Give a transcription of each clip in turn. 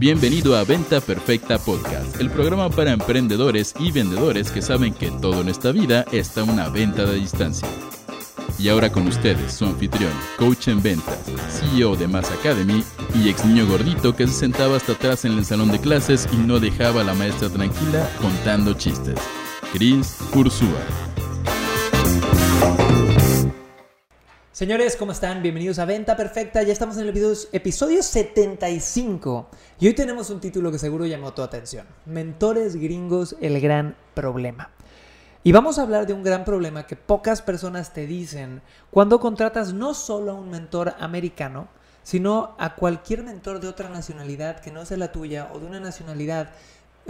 Bienvenido a Venta Perfecta Podcast, el programa para emprendedores y vendedores que saben que todo en esta vida está una venta de distancia. Y ahora con ustedes, su anfitrión, coach en ventas, CEO de Mass Academy y ex niño gordito que se sentaba hasta atrás en el salón de clases y no dejaba a la maestra tranquila contando chistes. Chris Ursúa. Señores, ¿cómo están? Bienvenidos a Venta Perfecta. Ya estamos en el video, episodio 75 y hoy tenemos un título que seguro llamó tu atención. Mentores gringos, el gran problema. Y vamos a hablar de un gran problema que pocas personas te dicen cuando contratas no solo a un mentor americano, sino a cualquier mentor de otra nacionalidad que no sea la tuya o de una nacionalidad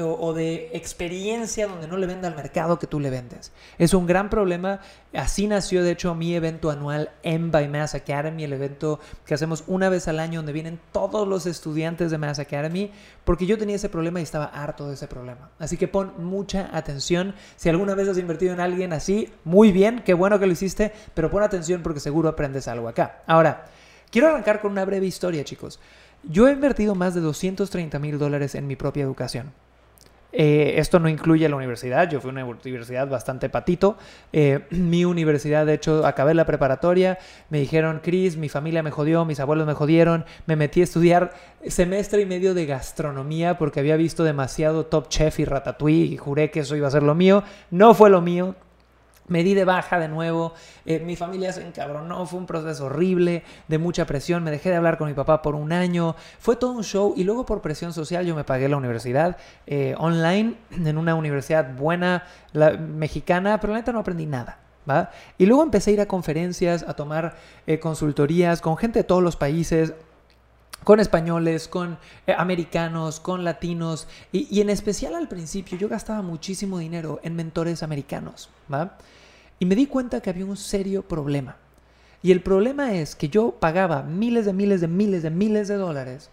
o, de experiencia donde no le venda al mercado que tú le vendes. Es un gran problema. Así nació, de hecho, mi evento anual M by Mass Academy, el evento que hacemos una vez al año donde vienen todos los estudiantes de Mass Academy, porque yo tenía ese problema y estaba harto de ese problema. Así que pon mucha atención. Si alguna vez has invertido en alguien así, muy bien, qué bueno que lo hiciste, pero pon atención porque seguro aprendes algo acá. Ahora, quiero arrancar con una breve historia, chicos. Yo he invertido más de 230 mil dólares en mi propia educación. Eh, esto no incluye la universidad, yo fui a una universidad bastante patito. Eh, mi universidad, de hecho, acabé la preparatoria, me dijeron, Chris, mi familia me jodió, mis abuelos me jodieron, me metí a estudiar semestre y medio de gastronomía porque había visto demasiado Top Chef y Ratatouille y juré que eso iba a ser lo mío. No fue lo mío, me di de baja de nuevo, eh, mi familia se encabronó, fue un proceso horrible, de mucha presión, me dejé de hablar con mi papá por un año, fue todo un show y luego por presión social yo me pagué la universidad eh, online en una universidad buena, la, mexicana, pero la neta no aprendí nada. ¿va? Y luego empecé a ir a conferencias, a tomar eh, consultorías con gente de todos los países, con españoles, con americanos, con latinos y, y, en especial al principio yo gastaba muchísimo dinero en mentores americanos, ¿va? Y me di cuenta que había un serio problema. Y el problema es que yo pagaba miles de miles de miles de miles de dólares.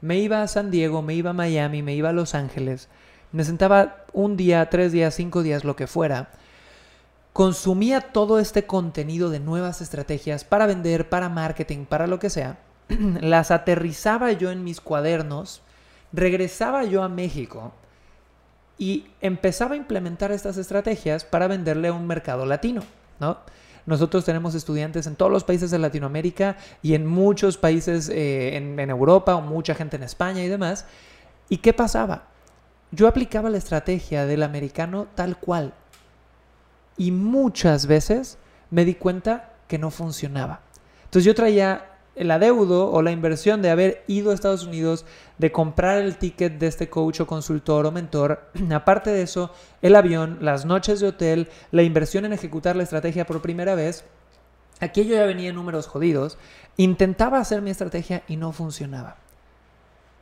Me iba a San Diego, me iba a Miami, me iba a Los Ángeles. Me sentaba un día, tres días, cinco días, lo que fuera. Consumía todo este contenido de nuevas estrategias para vender, para marketing, para lo que sea. Las aterrizaba yo en mis cuadernos. Regresaba yo a México y empezaba a implementar estas estrategias para venderle a un mercado latino, ¿no? Nosotros tenemos estudiantes en todos los países de Latinoamérica y en muchos países eh, en, en Europa o mucha gente en España y demás. ¿Y qué pasaba? Yo aplicaba la estrategia del americano tal cual. Y muchas veces me di cuenta que no funcionaba. Entonces yo traía el adeudo o la inversión de haber ido a Estados Unidos, de comprar el ticket de este coach o consultor o mentor, aparte de eso, el avión, las noches de hotel, la inversión en ejecutar la estrategia por primera vez, aquí yo ya venía en números jodidos, intentaba hacer mi estrategia y no funcionaba.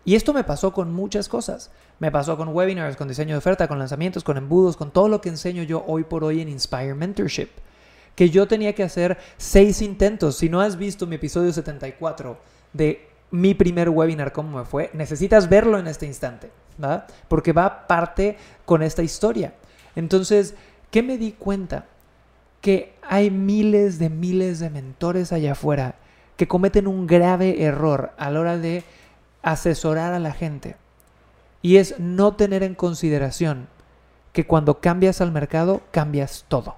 Y esto me pasó con muchas cosas. Me pasó con webinars, con diseño de oferta, con lanzamientos, con embudos, con todo lo que enseño yo hoy por hoy en Inspire Mentorship que yo tenía que hacer seis intentos. Si no has visto mi episodio 74 de mi primer webinar, cómo me fue, necesitas verlo en este instante, ¿va? Porque va parte con esta historia. Entonces, ¿qué me di cuenta? Que hay miles de miles de mentores allá afuera que cometen un grave error a la hora de asesorar a la gente. Y es no tener en consideración que cuando cambias al mercado, cambias todo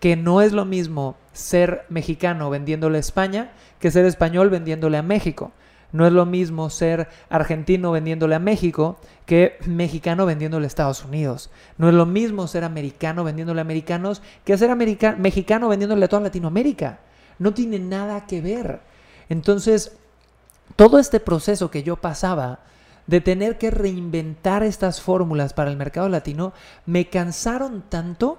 que no es lo mismo ser mexicano vendiéndole a España que ser español vendiéndole a México. No es lo mismo ser argentino vendiéndole a México que mexicano vendiéndole a Estados Unidos. No es lo mismo ser americano vendiéndole a americanos que ser mexicano vendiéndole a toda Latinoamérica. No tiene nada que ver. Entonces, todo este proceso que yo pasaba de tener que reinventar estas fórmulas para el mercado latino me cansaron tanto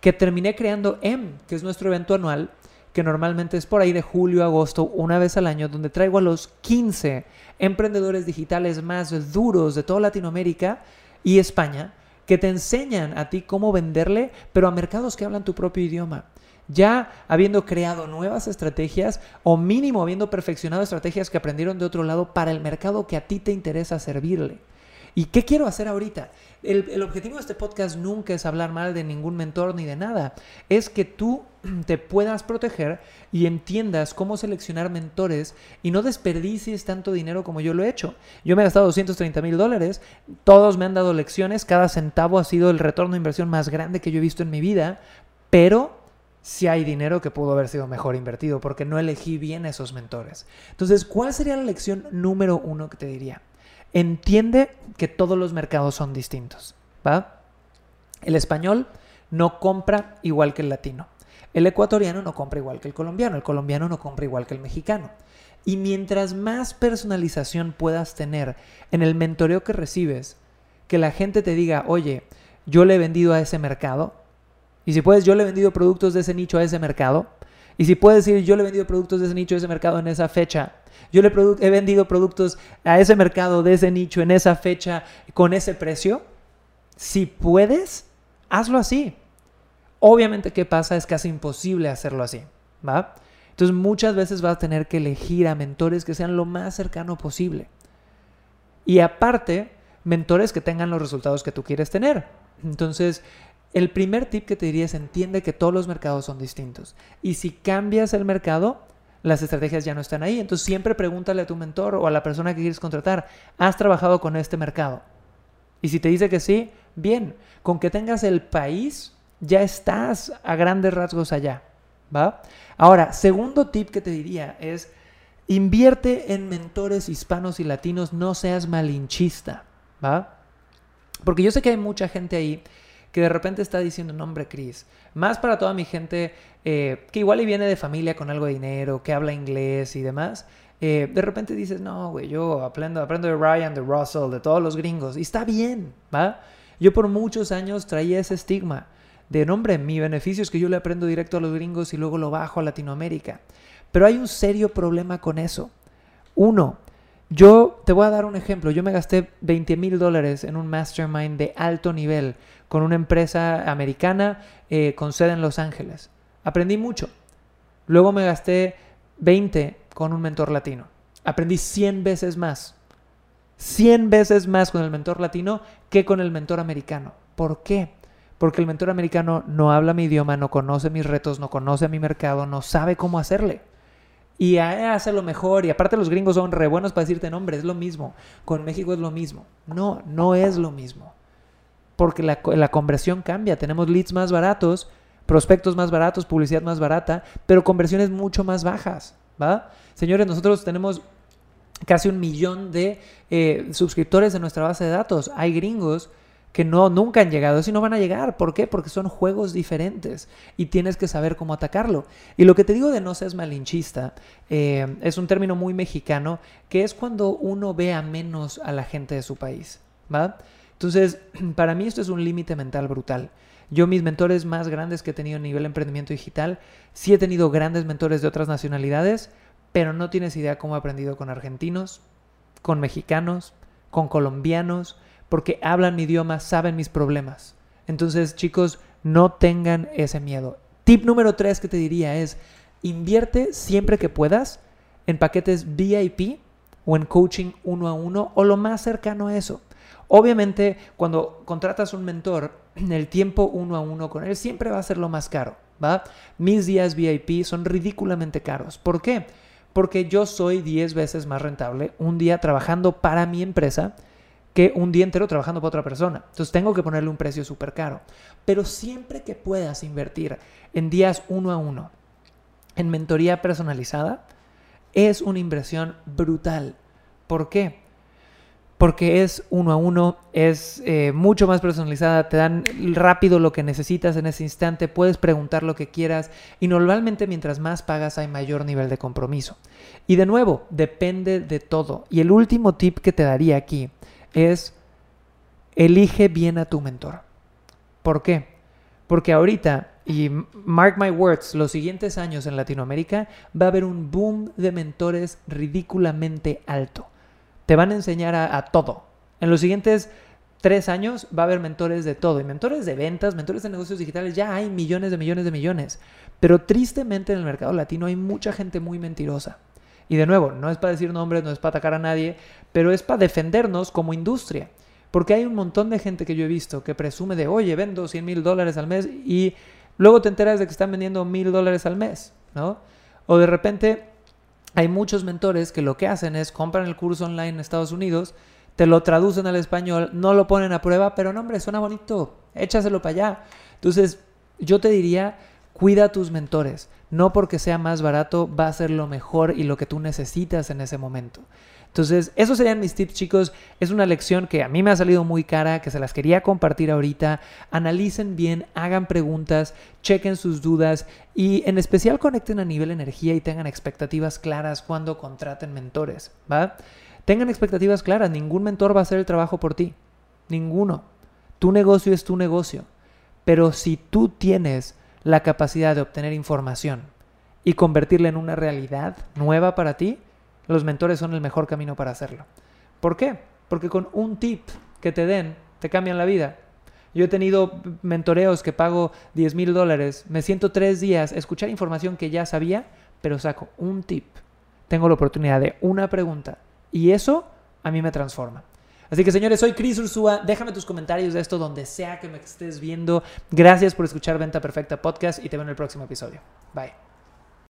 que terminé creando M, que es nuestro evento anual, que normalmente es por ahí de julio agosto, una vez al año, donde traigo a los 15 emprendedores digitales más duros de toda Latinoamérica y España, que te enseñan a ti cómo venderle, pero a mercados que hablan tu propio idioma. Ya habiendo creado nuevas estrategias o mínimo habiendo perfeccionado estrategias que aprendieron de otro lado para el mercado que a ti te interesa servirle. ¿Y qué quiero hacer ahorita? El, objetivo de este podcast nunca es hablar mal de ningún mentor ni de nada. Es que tú te puedas proteger y entiendas cómo seleccionar mentores y no desperdicies tanto dinero como yo lo he hecho. Yo me he gastado 230 mil dólares, todos me han dado lecciones, cada centavo ha sido el retorno de inversión más grande que yo he visto en mi vida, pero si hay dinero que pudo haber sido mejor invertido porque no elegí bien esos mentores. Entonces, ¿cuál sería la lección número uno que te diría? Entiende que todos los mercados son distintos. ¿va? El español no compra igual que el latino. El ecuatoriano no compra igual que el colombiano. El colombiano no compra igual que el mexicano. Y mientras más personalización puedas tener en el mentoreo que recibes, que la gente te diga, oye, yo le he vendido a ese mercado, y si puedes, yo le he vendido productos de ese nicho a ese mercado. Y si puedes decir, yo le he vendido productos de ese nicho a ese mercado en esa fecha. Yo le he vendido productos a ese mercado de ese nicho en esa fecha con ese precio. Si puedes, hazlo así. Obviamente, ¿qué pasa? Es casi imposible hacerlo así. ¿Va? Entonces, muchas veces vas a tener que elegir a mentores que sean lo más cercano posible. Y aparte, mentores que tengan los resultados que tú quieres tener. Entonces, el primer tip que te diría es entiende que todos los mercados son distintos. Y si cambias el mercado, las estrategias ya no están ahí. Entonces siempre pregúntale a tu mentor o a la persona que quieres contratar, ¿has trabajado con este mercado? Y si te dice que sí, bien, con que tengas el país, ya estás a grandes rasgos allá. ¿Va? Ahora, segundo tip que te diría es, invierte en mentores hispanos y latinos, no seas malinchista. ¿Va? Porque yo sé que hay mucha gente ahí que de repente está diciendo, nombre Cris, más para toda mi gente eh, que igual y viene de familia con algo de dinero, que habla inglés y demás, eh, de repente dices, no, güey, yo aprendo, aprendo de Ryan, de Russell, de todos los gringos, y está bien, ¿va? Yo por muchos años traía ese estigma de, nombre, mi beneficio es que yo le aprendo directo a los gringos y luego lo bajo a Latinoamérica. Pero hay un serio problema con eso. Uno, yo te voy a dar un ejemplo. Yo me gasté 20 mil dólares en un mastermind de alto nivel con una empresa americana eh, con sede en Los Ángeles. Aprendí mucho. Luego me gasté 20 con un mentor latino. Aprendí 100 veces más. 100 veces más con el mentor latino que con el mentor americano. ¿Por qué? Porque el mentor americano no habla mi idioma, no conoce mis retos, no conoce mi mercado, no sabe cómo hacerle. Y hace lo mejor. Y aparte los gringos son re buenos para decirte nombre, es lo mismo. Con México es lo mismo. No, no es lo mismo porque la, conversión cambia. Tenemos leads más baratos, prospectos más baratos, publicidad más barata, pero conversiones mucho más bajas. ¿va? Señores, nosotros tenemos casi un millón de eh, suscriptores en nuestra base de datos. Hay gringos que no nunca han llegado, y no van a llegar. ¿Por qué? Porque son juegos diferentes y tienes que saber cómo atacarlo. Y lo que te digo de no seas malinchista eh, es un término muy mexicano que es cuando uno ve a menos a la gente de su país. ¿va? Entonces, para mí esto es un límite mental brutal. Yo mis mentores más grandes que he tenido a nivel de emprendimiento digital, sí he tenido grandes mentores de otras nacionalidades, pero no tienes idea cómo he aprendido con argentinos, con mexicanos, con colombianos, porque hablan mi idioma, saben mis problemas. Entonces, chicos, no tengan ese miedo. Tip número tres que te diría es, invierte siempre que puedas en paquetes VIP o en coaching uno a uno o lo más cercano a eso. Obviamente, cuando contratas un mentor, el tiempo uno a uno con él siempre va a ser lo más caro, ¿va? Mis días VIP son ridículamente caros. ¿Por qué? Porque yo soy 10 veces más rentable un día trabajando para mi empresa que un día entero trabajando para otra persona. Entonces tengo que ponerle un precio súper caro. Pero siempre que puedas invertir en días uno a uno, en mentoría personalizada, es una inversión brutal. ¿Por qué? porque es uno a uno, es eh, mucho más personalizada, te dan rápido lo que necesitas en ese instante, puedes preguntar lo que quieras y normalmente mientras más pagas hay mayor nivel de compromiso. Y de nuevo, depende de todo. Y el último tip que te daría aquí es, elige bien a tu mentor. ¿Por qué? Porque ahorita, y mark my words, los siguientes años en Latinoamérica va a haber un boom de mentores ridículamente alto te van a enseñar a, todo. En los siguientes tres años va a haber mentores de todo. Y mentores de ventas, mentores de negocios digitales, ya hay millones de millones de millones. Pero tristemente en el mercado latino hay mucha gente muy mentirosa. Y de nuevo, no es para decir nombres, no es para atacar a nadie, pero es para defendernos como industria. Porque hay un montón de gente que yo he visto que presume de, oye, vendo 100 mil dólares al mes y luego te enteras de que están vendiendo mil dólares al mes, ¿no? O de repente hay muchos mentores que lo que hacen es compran el curso online en Estados Unidos, te lo traducen al español, no lo ponen a prueba, pero no, hombre, suena bonito, échaselo para allá. Entonces, yo te diría, cuida a tus mentores. No porque sea más barato va a ser lo mejor y lo que tú necesitas en ese momento. Entonces, esos serían mis tips, chicos. Es una lección que a mí me ha salido muy cara, que se las quería compartir ahorita. Analicen bien, hagan preguntas, chequen sus dudas y en especial conecten a nivel energía y tengan expectativas claras cuando contraten mentores, ¿va? Tengan expectativas claras, ningún mentor va a hacer el trabajo por ti. Ninguno. Tu negocio es tu negocio. Pero si tú tienes la capacidad de obtener información y convertirla en una realidad nueva para ti, los mentores son el mejor camino para hacerlo. ¿Por qué? Porque con un tip que te den, te cambian la vida. Yo he tenido mentoreos que pago 10 mil dólares, me siento tres días, escuchar información que ya sabía, pero saco un tip. Tengo la oportunidad de una pregunta y eso a mí me transforma. Así que señores, soy Chris Ursúa. Déjame tus comentarios de esto donde sea que me estés viendo. Gracias por escuchar Venta Perfecta Podcast y te veo en el próximo episodio. Bye.